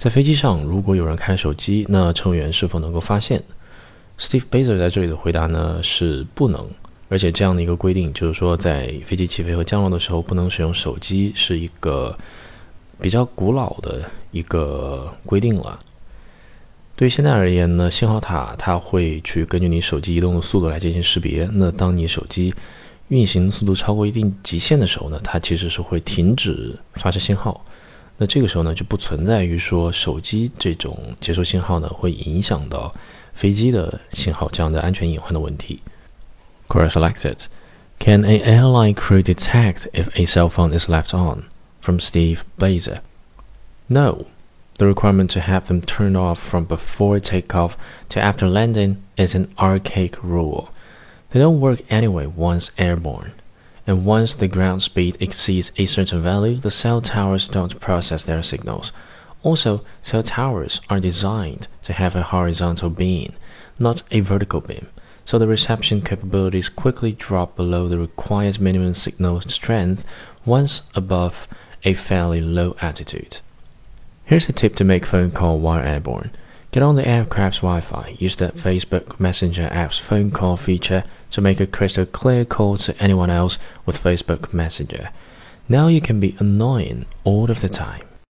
在飞机上，如果有人开了手机，那乘务员是否能够发现？Steve Bazer 在这里的回答呢是不能，而且这样的一个规定，就是说在飞机起飞和降落的时候不能使用手机，是一个比较古老的一个规定了。对于现在而言呢，信号塔它会去根据你手机移动的速度来进行识别。那当你手机运行速度超过一定极限的时候呢，它其实是会停止发射信号。那这个时候呢，就不存在于说手机这种接收信号呢会影响到飞机的信号这样的安全隐患的问题。Query selected. Can a airline crew detect if a cell phone is left on? From Steve Bazer. No. The requirement to have them turned off from before takeoff to after landing is an archaic rule. They don't work anyway once airborne and once the ground speed exceeds a certain value, the cell towers don't process their signals. Also, cell towers are designed to have a horizontal beam, not a vertical beam, so the reception capabilities quickly drop below the required minimum signal strength once above a fairly low altitude. Here's a tip to make phone call while airborne. Get on the aircraft's Wi-Fi. Use the Facebook Messenger app's phone call feature to make a crystal clear call to anyone else with Facebook Messenger. Now you can be annoying all of the time.